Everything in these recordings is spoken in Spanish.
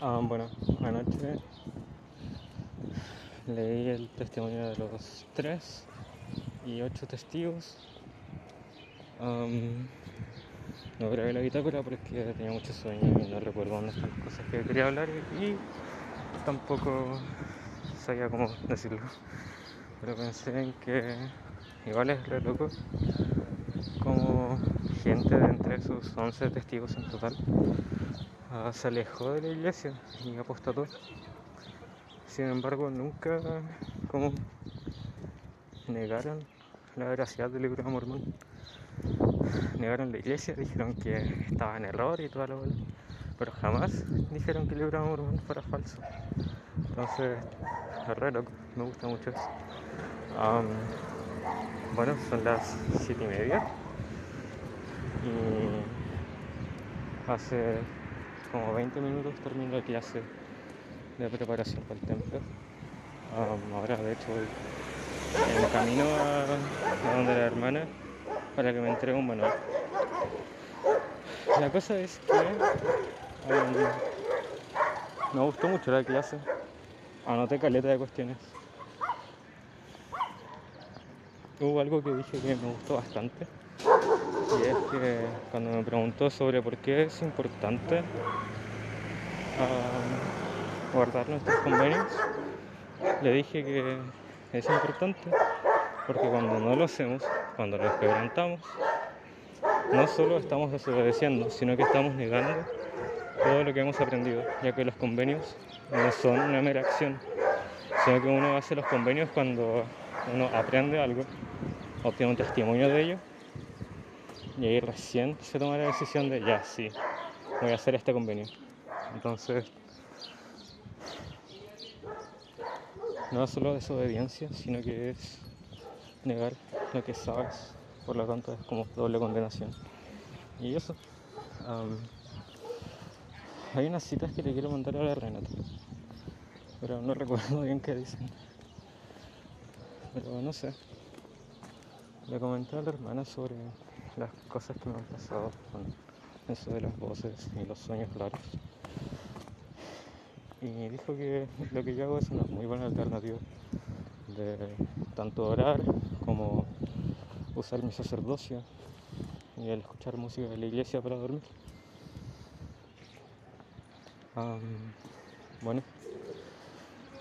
Ah, bueno, anoche leí el testimonio de los tres y ocho testigos. No grabé la bitácora porque tenía mucho sueño y no recuerdo dónde están las cosas que quería hablar y tampoco sabía cómo decirlo. Pero pensé en que igual es re loco como gente de entre esos 11 testigos en total se alejó de la iglesia y apostató. Sin embargo, nunca como negaron la veracidad del libro de Mormón. Negaron la iglesia, dijeron que estaba en error y toda la bola, pero jamás dijeron que el libro de Mormón fuera falso. Entonces, es loco, me gusta mucho eso. Bueno, son las siete y media y hace como 20 minutos terminé la clase de preparación para el templo. Ahora, de hecho, voy en camino a, donde la hermana para que me entregue un manual. La cosa es que me gustó mucho la clase. Anoté caleta de cuestiones. Hubo algo que dije que me gustó bastante. Y es que cuando me preguntó sobre por qué es importante ah, guardar nuestros convenios, le dije que es importante porque cuando no lo hacemos, cuando los quebrantamos, no solo estamos desobedeciendo, sino que estamos negando todo lo que hemos aprendido, ya que los convenios no son una mera acción, sino que uno hace los convenios cuando uno aprende algo, obtiene un testimonio de ello, y ahí recién se toma la decisión de, ya, sí, voy a hacer este convenio. Entonces, no es solo desobediencia, sino que es negar lo que sabes, por lo tanto es como doble condenación. Y eso. hay unas citas que le quiero mandar a la Renata, pero no recuerdo bien qué dicen. Pero no sé. Le comenté a la hermana sobre las cosas que me han pasado con eso de las voces y los sueños raros. Y dijo que lo que yo hago es una muy buena alternativa de tanto orar como usar mi sacerdocio y el escuchar música de la iglesia para dormir. Bueno,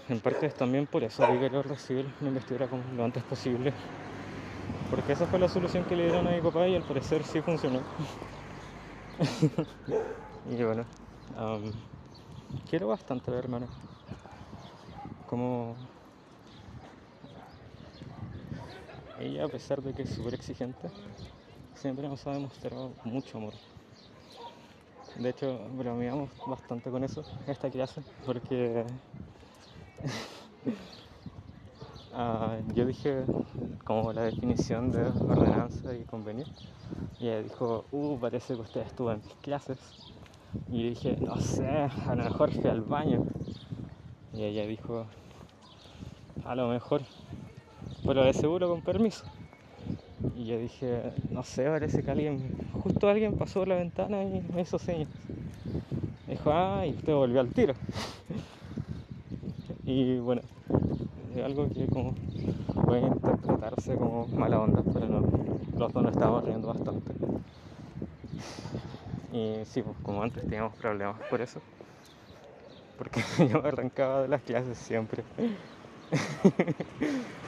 en parte es también por eso que quiero recibir una investidura lo antes posible, porque esa fue la solución que le dieron a mi papá y al parecer sí funcionó. y bueno, quiero bastante a la hermana, como ella a pesar de que es súper exigente, siempre nos ha demostrado mucho amor. De hecho, bromeamos bastante con eso, esta clase, porque ah, yo dije como la definición de ordenanza y convenio, y ella dijo, uh, parece que usted estuvo en mis clases. Y dije, no sé, a lo mejor fui al baño. Y ella dijo, a lo mejor, pero de seguro con permiso. Y yo dije, no sé, parece que alguien, justo alguien pasó por la ventana y me hizo señas. Dijo, ah, y usted volvió al tiro. y bueno, algo que como puede interpretarse como mala onda, pero no, los dos nos estábamos riendo bastante. Y sí, pues, como antes teníamos problemas por eso. Porque yo me arrancaba de las clases siempre.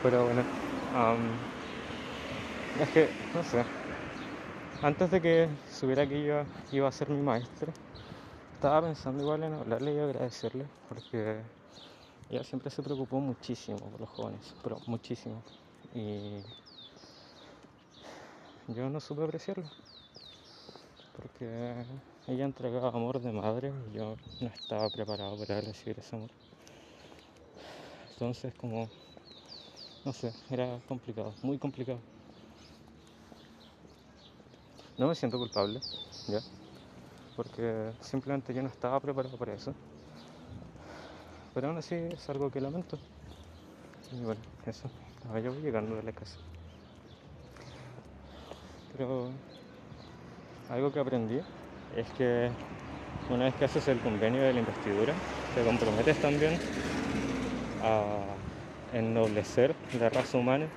Pero bueno, es que, no sé, antes de que supiera que iba, iba a ser mi maestro, estaba pensando igual en hablarle y agradecerle, porque ella siempre se preocupó muchísimo por los jóvenes, pero muchísimo. Y yo no supe apreciarlo, porque ella entregaba amor de madre y yo no estaba preparado para recibir ese amor. Entonces, como, no sé, era complicado, muy complicado. No me siento culpable, ¿ya? Porque simplemente yo no estaba preparado para eso. Pero aún así es algo que lamento. Y bueno, eso. Ahora yo voy llegando de la casa. Pero algo que aprendí es que una vez que haces el convenio de la investidura, te comprometes también a ennoblecer la raza humana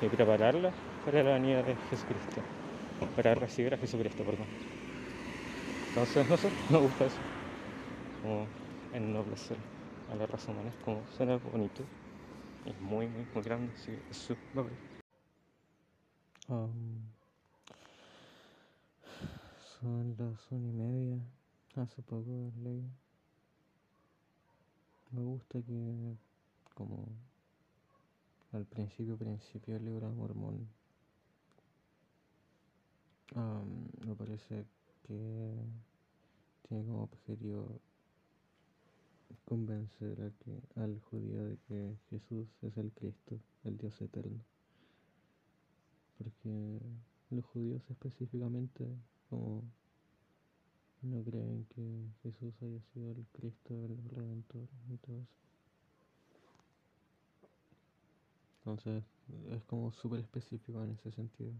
y prepararla para la venida de Jesucristo, para recibir a Jesucristo, perdón. Entonces, no sé, me gusta eso, ennoblecer a la raza humana, es como suena bonito y muy, muy, muy grande, así que es súper um, son las una y media, hace poco leí. Me gusta que, como al principio, principio del libro Mormón, me parece que tiene como objetivo convencer a que, al judío de que Jesús es el Cristo, el Dios eterno. Porque los judíos específicamente como no creen que Jesús haya sido el Cristo, el Redentor y todo eso. Entonces es como súper específico en ese sentido.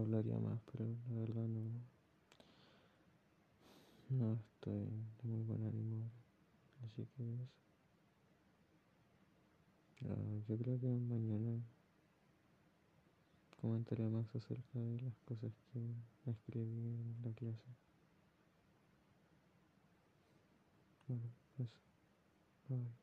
hablaría más, pero la verdad no, no estoy de muy buen ánimo. Así que eso. yo creo que mañana comentaré más acerca de las cosas que escribí en la clase. Bueno, eso. Bye.